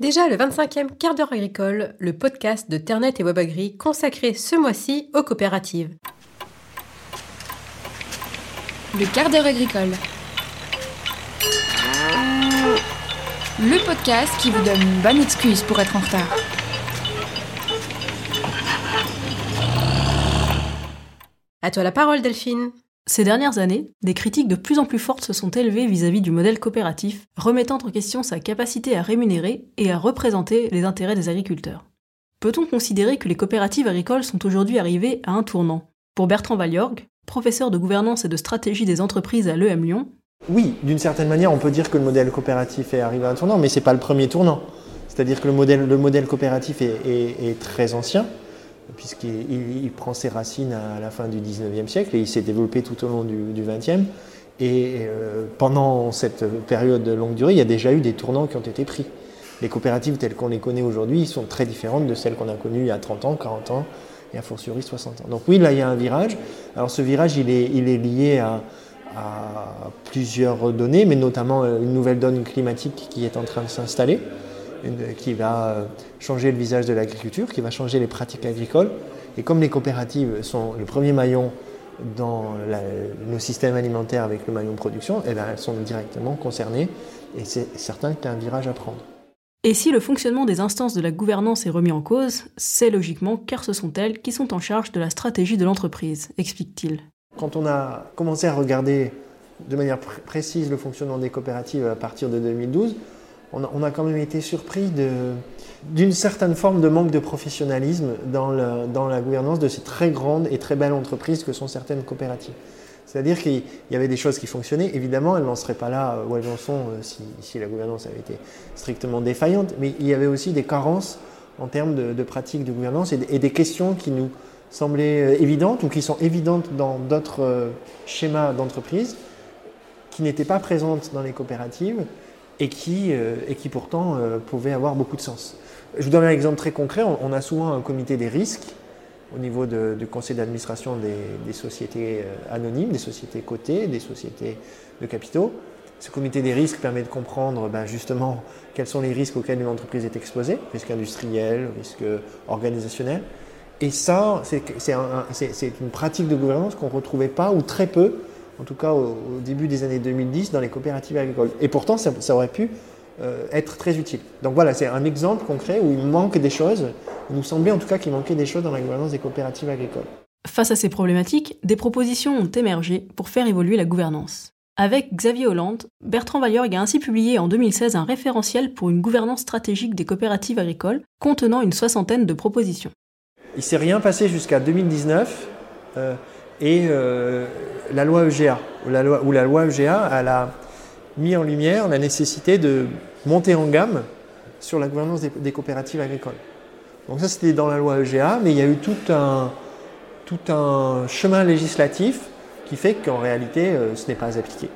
Déjà le 25e quart d'heure agricole, le podcast de Ternet et Webagri consacré ce mois-ci aux coopératives. Le quart d'heure agricole. Le podcast qui vous donne une bonne excuse pour être en retard. À toi la parole Delphine. Ces dernières années, des critiques de plus en plus fortes se sont élevées vis-à-vis du modèle coopératif, remettant en question sa capacité à rémunérer et à représenter les intérêts des agriculteurs. Peut-on considérer que les coopératives agricoles sont aujourd'hui arrivées à un tournant? Pour Bertrand Valiorg, professeur de gouvernance et de stratégie des entreprises à l'EM Lyon, oui, d'une certaine manière, on peut dire que le modèle coopératif est arrivé à un tournant, mais ce n'est pas le premier tournant. C'est-à-dire que le modèle, le modèle coopératif est très ancien puisqu'il prend ses racines à la fin du 19e siècle et il s'est développé tout au long du, 20e. Et euh, pendant cette période de longue durée, il y a déjà eu des tournants qui ont été pris. Les coopératives telles qu'on les connaît aujourd'hui sont très différentes de celles qu'on a connues il y a 30 ans, 40 ans et a fortiori 60 ans. Donc oui, là il y a un virage. Alors ce virage, il est, lié à, à plusieurs données, mais notamment une nouvelle donne climatique qui est en train de s'installer qui va euh, changer le visage de l'agriculture, qui va changer les pratiques agricoles. Et comme les coopératives sont le premier maillon dans nos systèmes alimentaires avec le maillon production, eh bien, elles sont directement concernées et c'est certain qu'il y a un virage à prendre. Et si le fonctionnement des instances de la gouvernance est remis en cause, c'est logiquement car ce sont elles qui sont en charge de la stratégie de l'entreprise, explique-t-il. Quand on a commencé à regarder de manière précise le fonctionnement des coopératives à partir de 2012, on a, quand même été surpris d'une certaine forme de manque de professionnalisme dans, la gouvernance de ces très grandes et très belles entreprises que sont certaines coopératives. C'est-à-dire qu'il y avait des choses qui fonctionnaient. Évidemment, elles n'en seraient pas là où elles en sont euh, si, la gouvernance avait été strictement défaillante. Mais il y avait aussi des carences en termes de, pratiques de gouvernance et, des questions qui nous semblaient euh, évidentes ou qui sont évidentes dans d'autres euh, schémas d'entreprise qui n'étaient pas présentes dans les coopératives et qui, euh, et qui pourtant euh, pouvait avoir beaucoup de sens. Je vous donne un exemple très concret. On, a souvent un comité des risques au niveau du conseil d'administration des, sociétés euh, anonymes, des sociétés cotées, des sociétés de capitaux. Ce comité des risques permet de comprendre ben, justement quels sont les risques auxquels une entreprise est exposée, risques industriels, risques organisationnels. Et ça, c'est une pratique de gouvernance qu'on ne retrouvait pas ou très peu en tout cas au, début des années 2010, dans les coopératives agricoles. Et pourtant, ça, aurait pu euh, être très utile. Donc voilà, c'est un exemple concret où il manque des choses. Il nous semblait en tout cas qu'il manquait des choses dans la gouvernance des coopératives agricoles. Face à ces problématiques, des propositions ont émergé pour faire évoluer la gouvernance. Avec Xavier Hollande, Bertrand Valliorg a ainsi publié en 2016 un référentiel pour une gouvernance stratégique des coopératives agricoles contenant une soixantaine de propositions. Il ne s'est rien passé jusqu'à 2019 et euh, la loi EGA, où la loi, EGA elle a mis en lumière la nécessité de monter en gamme sur la gouvernance des, coopératives agricoles. Donc ça c'était dans la loi EGA, mais il y a eu tout un, tout un chemin législatif qui fait qu'en réalité euh, ce n'est pas appliqué.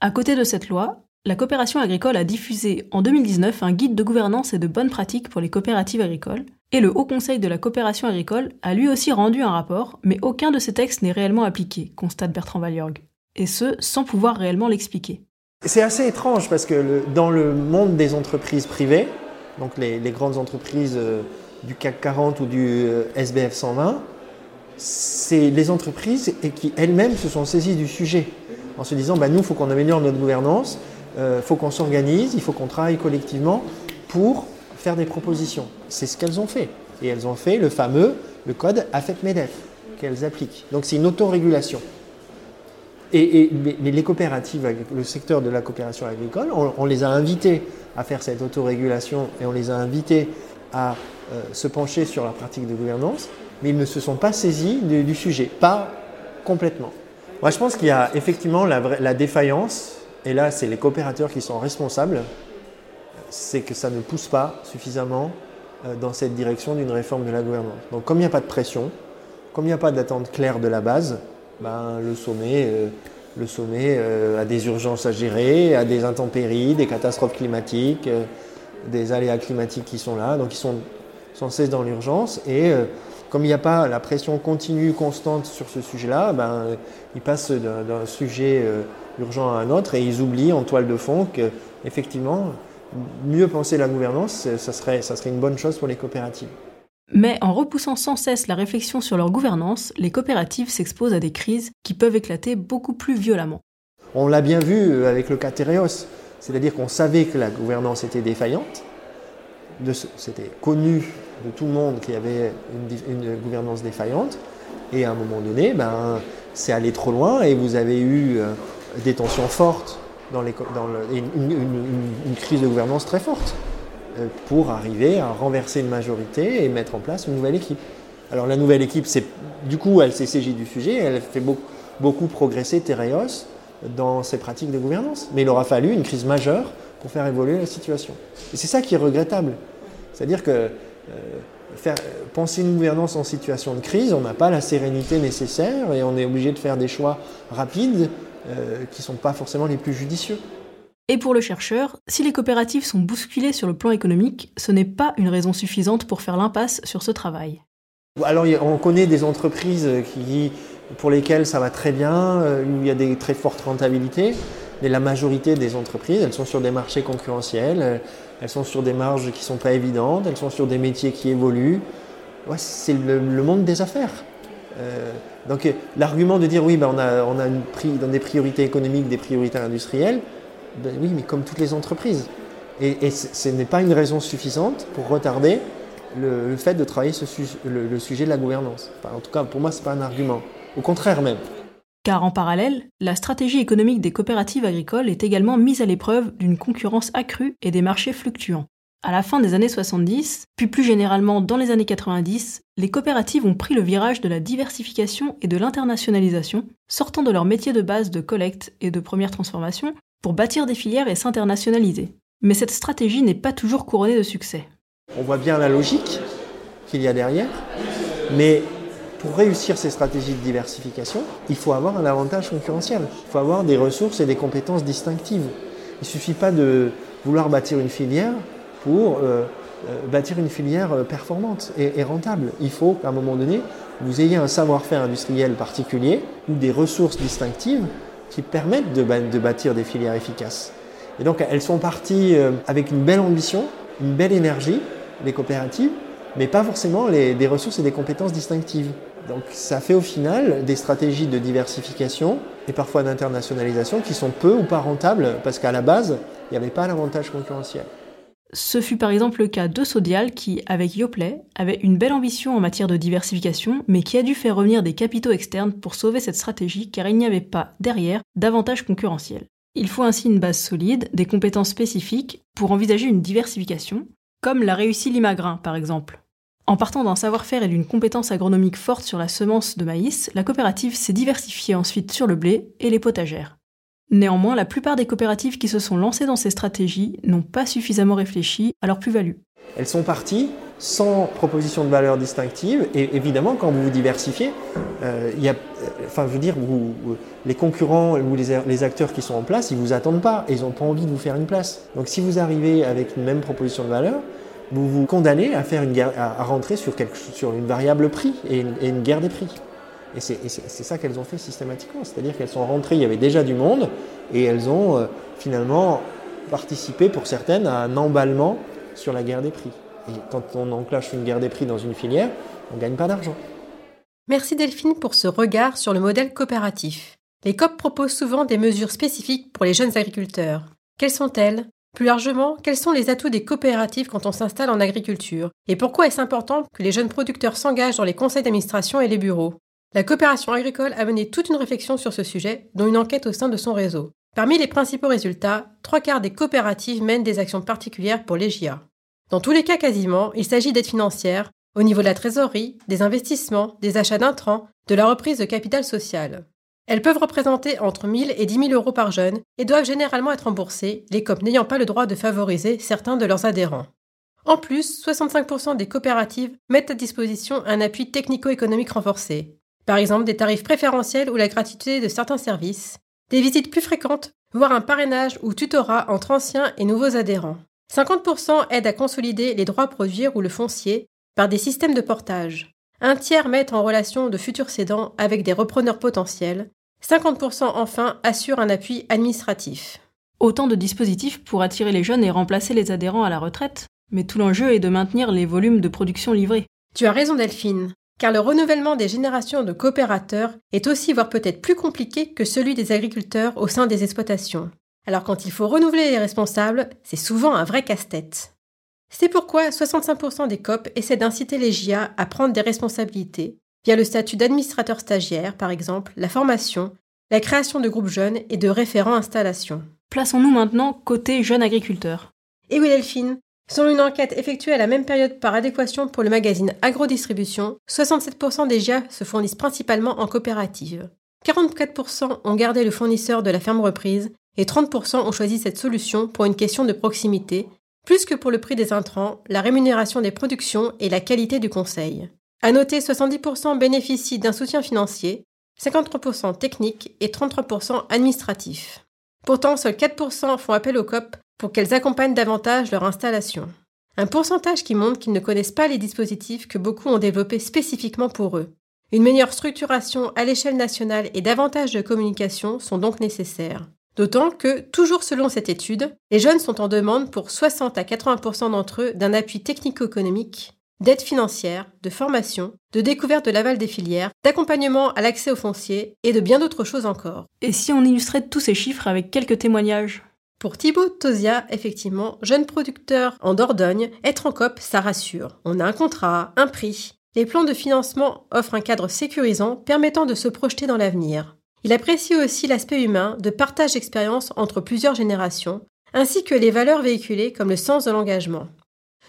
À côté de cette loi, la coopération agricole a diffusé en 2019 un guide de gouvernance et de bonnes pratiques pour les coopératives agricoles, et le Haut Conseil de la coopération agricole a lui aussi rendu un rapport, mais aucun de ces textes n'est réellement appliqué, constate Bertrand Valiorg, et ce, sans pouvoir réellement l'expliquer. C'est assez étrange parce que dans le monde des entreprises privées, donc les, grandes entreprises euh, du CAC 40 ou du euh, SBF 120, c'est les entreprises qui elles-mêmes se sont saisies du sujet en se disant bah, nous, il faut qu'on améliore notre gouvernance, il euh, faut qu'on s'organise, il faut qu'on travaille collectivement pour faire des propositions. C'est ce qu'elles ont fait. Et elles ont fait le fameux le code AFEP-MEDEF qu'elles appliquent. Donc c'est une autorégulation. Et, mais, les coopératives, le secteur de la coopération agricole, on, les a invités à faire cette autorégulation et on les a invités à euh, se pencher sur la pratique de gouvernance, mais ils ne se sont pas saisis du, sujet, pas complètement. Moi, je pense qu'il y a effectivement la, la défaillance et là c'est les coopérateurs qui sont responsables, c'est que ça ne pousse pas suffisamment euh, dans cette direction d'une réforme de la gouvernance. Donc comme il n'y a pas de pression, comme il n'y a pas d'attente claire de la base, ben, le sommet, euh, le sommet euh, a des urgences à gérer, a des intempéries, des catastrophes climatiques, des aléas climatiques qui sont là, donc ils sont sans cesse dans l'urgence. Et comme il n'y a pas la pression continue, constante sur ce sujet-là, ben, ils passent d'un sujet urgent à un autre et ils oublient en toile de fond qu'effectivement, mieux penser la gouvernance, ça serait, ça serait une bonne chose pour les coopératives. Mais en repoussant sans cesse la réflexion sur leur gouvernance, les coopératives s'exposent à des crises qui peuvent éclater beaucoup plus violemment. On l'a bien vu avec le cas Tereos, c'est-à-dire qu'on savait que la gouvernance était défaillante, c'était connu de tout le monde qu'il y avait une, gouvernance défaillante, et à un moment donné, ben, c'est allé trop loin et vous avez eu euh, des tensions fortes une, crise de gouvernance très forte euh, pour arriver à renverser une majorité et mettre en place une nouvelle équipe. Alors la nouvelle équipe, du coup, elle s'est saisie du sujet, elle fait beaucoup, progresser Tereos dans ses pratiques de gouvernance. Mais il aura fallu une crise majeure pour faire évoluer la situation. Et c'est ça qui est regrettable. C'est-à-dire que euh, penser une gouvernance en situation de crise, on n'a pas la sérénité nécessaire et on est obligé de faire des choix rapides euh, qui ne sont pas forcément les plus judicieux. Et pour le chercheur, si les coopératives sont bousculées sur le plan économique, ce n'est pas une raison suffisante pour faire l'impasse sur ce travail. Alors on connaît des entreprises qui, pour lesquelles ça va très bien, euh, où il y a des très fortes rentabilités, mais la majorité des entreprises, elles sont sur des marchés concurrentiels, euh, elles sont sur des marges qui ne sont pas évidentes, elles sont sur des métiers qui évoluent. Ouais, c'est le, monde des affaires. Euh, donc l'argument de dire oui, ben on a, on dans des priorités économiques, des priorités industrielles, ben oui, mais comme toutes les entreprises. Et, ce n'est pas une raison suffisante pour retarder le, fait de travailler le, sujet de la gouvernance. en tout cas, pour moi, ce n'est pas un argument. Au contraire même. Car en parallèle, la stratégie économique des coopératives agricoles est également mise à l'épreuve d'une concurrence accrue et des marchés fluctuants. À la fin des années 70, puis plus généralement dans les années 90, les coopératives ont pris le virage de la diversification et de l'internationalisation, sortant de leur métier de base de collecte et de première transformation pour bâtir des filières et s'internationaliser. Mais cette stratégie n'est pas toujours couronnée de succès. On voit bien la logique qu'il y a derrière, mais pour réussir ces stratégies de diversification, il faut avoir un avantage concurrentiel. Il faut avoir des ressources et des compétences distinctives. Il ne suffit pas de vouloir bâtir une filière pour euh, bâtir une filière euh, performante et, rentable. Il faut qu'à un moment donné, vous ayez un savoir-faire industriel particulier ou des ressources distinctives qui permettent de, bâtir des filières efficaces. Et donc elles sont parties avec une belle ambition, une belle énergie, les coopératives, mais pas forcément des ressources et des compétences distinctives. Donc ça fait au final des stratégies de diversification et parfois d'internationalisation qui sont peu ou pas rentables parce qu'à la base, il n'y avait pas l'avantage concurrentiel. Ce fut par exemple le cas de Sodial qui, avec Yoplait, avait une belle ambition en matière de diversification, mais qui a dû faire revenir des capitaux externes pour sauver cette stratégie car il n'y avait pas, derrière, d'avantage concurrentiel. Il faut ainsi une base solide, des compétences spécifiques pour envisager une diversification, comme l'a réussi Limagrin par exemple. En partant d'un savoir-faire et d'une compétence agronomique forte sur la semence de maïs, la coopérative s'est diversifiée ensuite sur le blé et les potagères. Néanmoins, la plupart des coopératives qui se sont lancées dans ces stratégies n'ont pas suffisamment réfléchi à leur plus-value. Elles sont parties sans proposition de valeur distinctive et évidemment quand vous vous diversifiez, euh, y a, veux dire, les concurrents ou les, acteurs qui sont en place, ils vous attendent pas ils n'ont pas envie de vous faire une place. Donc si vous arrivez avec une même proposition de valeur, vous vous condamnez à, faire une à rentrer sur une variable prix et une, guerre des prix. Et c'est ça qu'elles ont fait systématiquement, c'est-à-dire qu'elles sont rentrées, il y avait déjà du monde, et elles ont euh, finalement participé pour certaines à un emballement sur la guerre des prix. Et quand on enclenche une guerre des prix dans une filière, on ne gagne pas d'argent. Merci Delphine pour ce regard sur le modèle coopératif. Les COP proposent souvent des mesures spécifiques pour les jeunes agriculteurs. Quelles sont-elles? Plus largement, quels sont les atouts des coopératives quand on s'installe en agriculture? Et pourquoi est-ce important que les jeunes producteurs s'engagent dans les conseils d'administration et les bureaux? La coopération agricole a mené toute une réflexion sur ce sujet, dont une enquête au sein de son réseau. Parmi les principaux résultats, trois quarts des coopératives mènent des actions particulières pour les JA. Dans tous les cas quasiment, il s'agit d'aides financières, au niveau de la trésorerie, des investissements, des achats d'intrants, de la reprise de capital social. Elles peuvent représenter entre 1000 et 10 000 euros par jeune et doivent généralement être remboursées, les COP n'ayant pas le droit de favoriser certains de leurs adhérents. En plus, 65% des coopératives mettent à disposition un appui technico-économique renforcé, par exemple des tarifs préférentiels ou la gratuité de certains services, des visites plus fréquentes, voire un parrainage ou tutorat entre anciens et nouveaux adhérents. 50% aident à consolider les droits à produire ou le foncier par des systèmes de portage. Un tiers met en relation de futurs cédants avec des repreneurs potentiels. 50% enfin assurent un appui administratif. Autant de dispositifs pour attirer les jeunes et remplacer les adhérents à la retraite, mais tout l'enjeu est de maintenir les volumes de production livrés. Tu as raison Delphine, car le renouvellement des générations de coopérateurs est aussi voire peut-être plus compliqué que celui des agriculteurs au sein des exploitations. Alors quand il faut renouveler les responsables, c'est souvent un vrai casse-tête. C'est pourquoi 65% des COP essaient d'inciter les JA à prendre des responsabilités, via le statut d'administrateur stagiaire par exemple, la formation, la création de groupes jeunes et de référents installation. Plaçons-nous maintenant côté jeunes agriculteurs. Et oui Delphine, selon une enquête effectuée à la même période par adéquation pour le magazine Agrodistribution, 67% des JA se fournissent principalement en coopérative. 44% ont gardé le fournisseur de la ferme reprise et 30% ont choisi cette solution pour une question de proximité, plus que pour le prix des intrants, la rémunération des productions et la qualité du conseil. À noter, 70% bénéficient d'un soutien financier, 53% technique et 33% administratif. Pourtant, seuls 4% font appel aux COP pour qu'elles accompagnent davantage leur installation. Un pourcentage qui montre qu'ils ne connaissent pas les dispositifs que beaucoup ont développés spécifiquement pour eux. Une meilleure structuration à l'échelle nationale et davantage de communication sont donc nécessaires. D'autant que, toujours selon cette étude, les jeunes sont en demande pour 60 à 80% d'entre eux d'un appui technico-économique, d'aide financière, de formation, de découverte de l'aval des filières, d'accompagnement à l'accès aux fonciers et de bien d'autres choses encore. Et si on illustrait tous ces chiffres avec quelques témoignages? Pour Thibaut Tosia, effectivement, jeune producteur en Dordogne, être en COP, ça rassure. On a un contrat, un prix. Les plans de financement offrent un cadre sécurisant permettant de se projeter dans l'avenir. Il apprécie aussi l'aspect humain de partage d'expérience entre plusieurs générations, ainsi que les valeurs véhiculées comme le sens de l'engagement.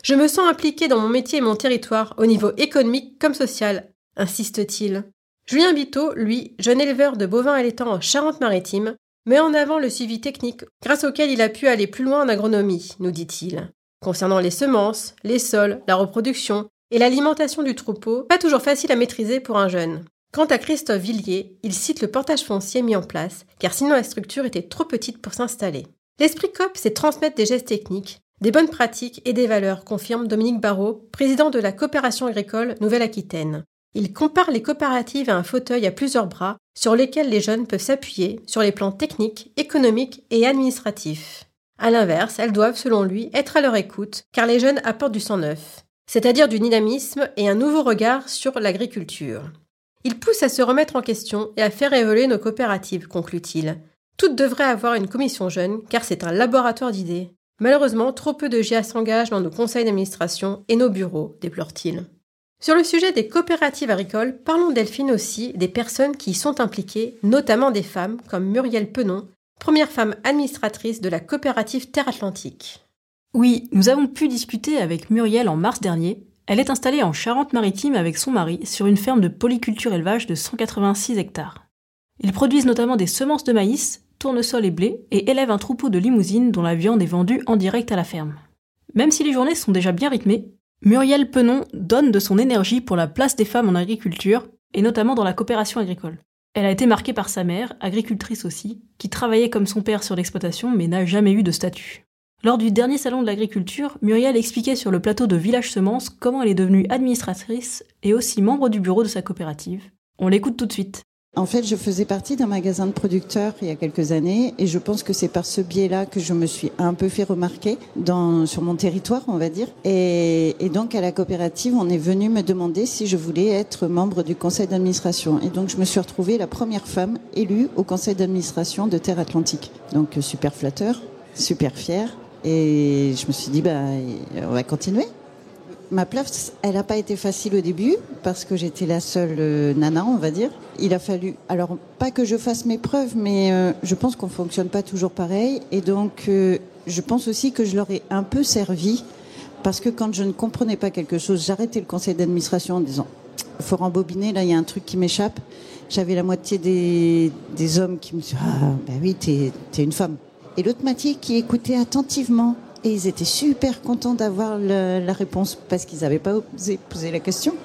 Je me sens impliqué dans mon métier et mon territoire au niveau économique comme social, insiste-t-il. Julien Biteau, lui, jeune éleveur de bovins allaitants en Charente-Maritime, met en avant le suivi technique grâce auquel il a pu aller plus loin en agronomie, nous dit-il. Concernant les semences, les sols, la reproduction et l'alimentation du troupeau, pas toujours facile à maîtriser pour un jeune. Quant à Christophe Villiers, il cite le portage foncier mis en place, car sinon la structure était trop petite pour s'installer. L'esprit COP, c'est transmettre des gestes techniques, des bonnes pratiques et des valeurs, confirme Dominique Barrault, président de la coopération agricole Nouvelle-Aquitaine. Il compare les coopératives à un fauteuil à plusieurs bras sur lesquels les jeunes peuvent s'appuyer sur les plans techniques, économiques et administratifs. À l'inverse, elles doivent, selon lui, être à leur écoute, car les jeunes apportent du sang neuf, c'est-à-dire du dynamisme et un nouveau regard sur l'agriculture. Il pousse à se remettre en question et à faire évoluer nos coopératives, conclut-il. Toutes devraient avoir une commission jeune, car c'est un laboratoire d'idées. Malheureusement, trop peu de GIA s'engagent dans nos conseils d'administration et nos bureaux, déplore-t-il. Sur le sujet des coopératives agricoles, parlons Delphine aussi des personnes qui y sont impliquées, notamment des femmes comme Muriel Penon, première femme administratrice de la coopérative Terre Atlantique. Oui, nous avons pu discuter avec Muriel en mars dernier. Elle est installée en Charente-Maritime avec son mari sur une ferme de polyculture élevage de 186 hectares. Ils produisent notamment des semences de maïs, tournesol et blé et élèvent un troupeau de limousines dont la viande est vendue en direct à la ferme. Même si les journées sont déjà bien rythmées, Muriel Penon donne de son énergie pour la place des femmes en agriculture, et notamment dans la coopération agricole. Elle a été marquée par sa mère, agricultrice aussi, qui travaillait comme son père sur l'exploitation mais n'a jamais eu de statut. Lors du dernier salon de l'agriculture, Muriel expliquait sur le plateau de Village Semence comment elle est devenue administratrice et aussi membre du bureau de sa coopérative. On l'écoute tout de suite. En fait, je faisais partie d'un magasin de producteurs il y a quelques années et je pense que c'est par ce biais-là que je me suis un peu fait remarquer dans, sur mon territoire, on va dire. Et, donc, à la coopérative, on est venu me demander si je voulais être membre du conseil d'administration. Et donc, je me suis retrouvée la première femme élue au conseil d'administration de Terre Atlantique. Donc, super flatteur, super fier. Et je me suis dit, bah, on va continuer ma place, elle n'a pas été facile au début parce que j'étais la seule euh, nana, on va dire. Il a fallu, alors pas que je fasse mes preuves, mais euh, je pense qu'on fonctionne pas toujours pareil. Et donc, euh, je pense aussi que je leur ai un peu servi parce que quand je ne comprenais pas quelque chose, j'arrêtais le conseil d'administration en disant faut rembobiner, là il y a un truc qui m'échappe. J'avais la moitié des, hommes qui me disaient Ah, ben oui, t'es es une femme. Et l'autre moitié qui écoutait attentivement et ils étaient super contents d'avoir la réponse parce qu'ils n'avaient pas osé poser la question.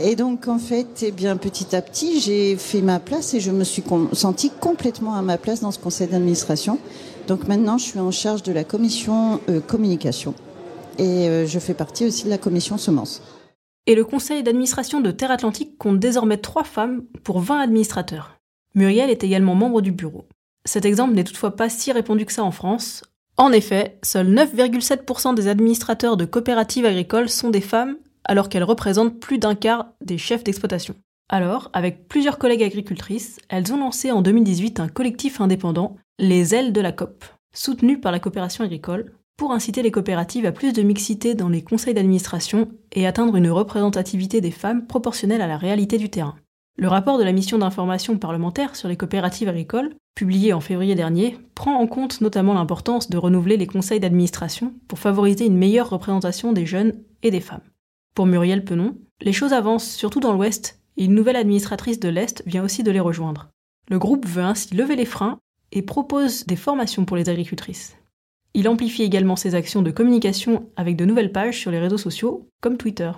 Et donc, en fait, eh bien, petit à petit, j'ai fait ma place et je me suis sentie complètement à ma place dans ce conseil d'administration. Donc maintenant, je suis en charge de la commission euh, communication et euh, je fais partie aussi de la commission semences. Et le conseil d'administration de Terre Atlantique compte désormais trois femmes pour 20 administrateurs. Muriel est également membre du bureau. Cet exemple n'est toutefois pas si répandu que ça en France. En effet, seuls 9,7% des administrateurs de coopératives agricoles sont des femmes, alors qu'elles représentent plus d'un quart des chefs d'exploitation. Alors, avec plusieurs collègues agricultrices, elles ont lancé en 2018 un collectif indépendant, les Ailes de la COP, soutenu par la coopération agricole, pour inciter les coopératives à plus de mixité dans les conseils d'administration et atteindre une représentativité des femmes proportionnelle à la réalité du terrain. Le rapport de la mission d'information parlementaire sur les coopératives agricoles, publié en février dernier, prend en compte notamment l'importance de renouveler les conseils d'administration pour favoriser une meilleure représentation des jeunes et des femmes. Pour Muriel Penon, les choses avancent surtout dans l'Ouest et une nouvelle administratrice de l'Est vient aussi de les rejoindre. Le groupe veut ainsi lever les freins et propose des formations pour les agricultrices. Il amplifie également ses actions de communication avec de nouvelles pages sur les réseaux sociaux, comme Twitter.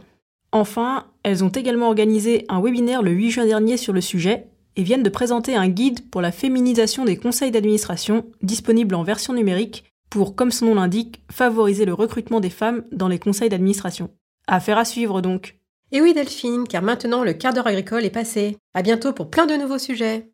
Enfin, elles ont également organisé un webinaire le 8 juin dernier sur le sujet et viennent de présenter un guide pour la féminisation des conseils d'administration, disponible en version numérique, pour, comme son nom l'indique, favoriser le recrutement des femmes dans les conseils d'administration. Affaire à suivre donc. Et oui Delphine, car maintenant le quart d'heure agricole est passé. À bientôt pour plein de nouveaux sujets.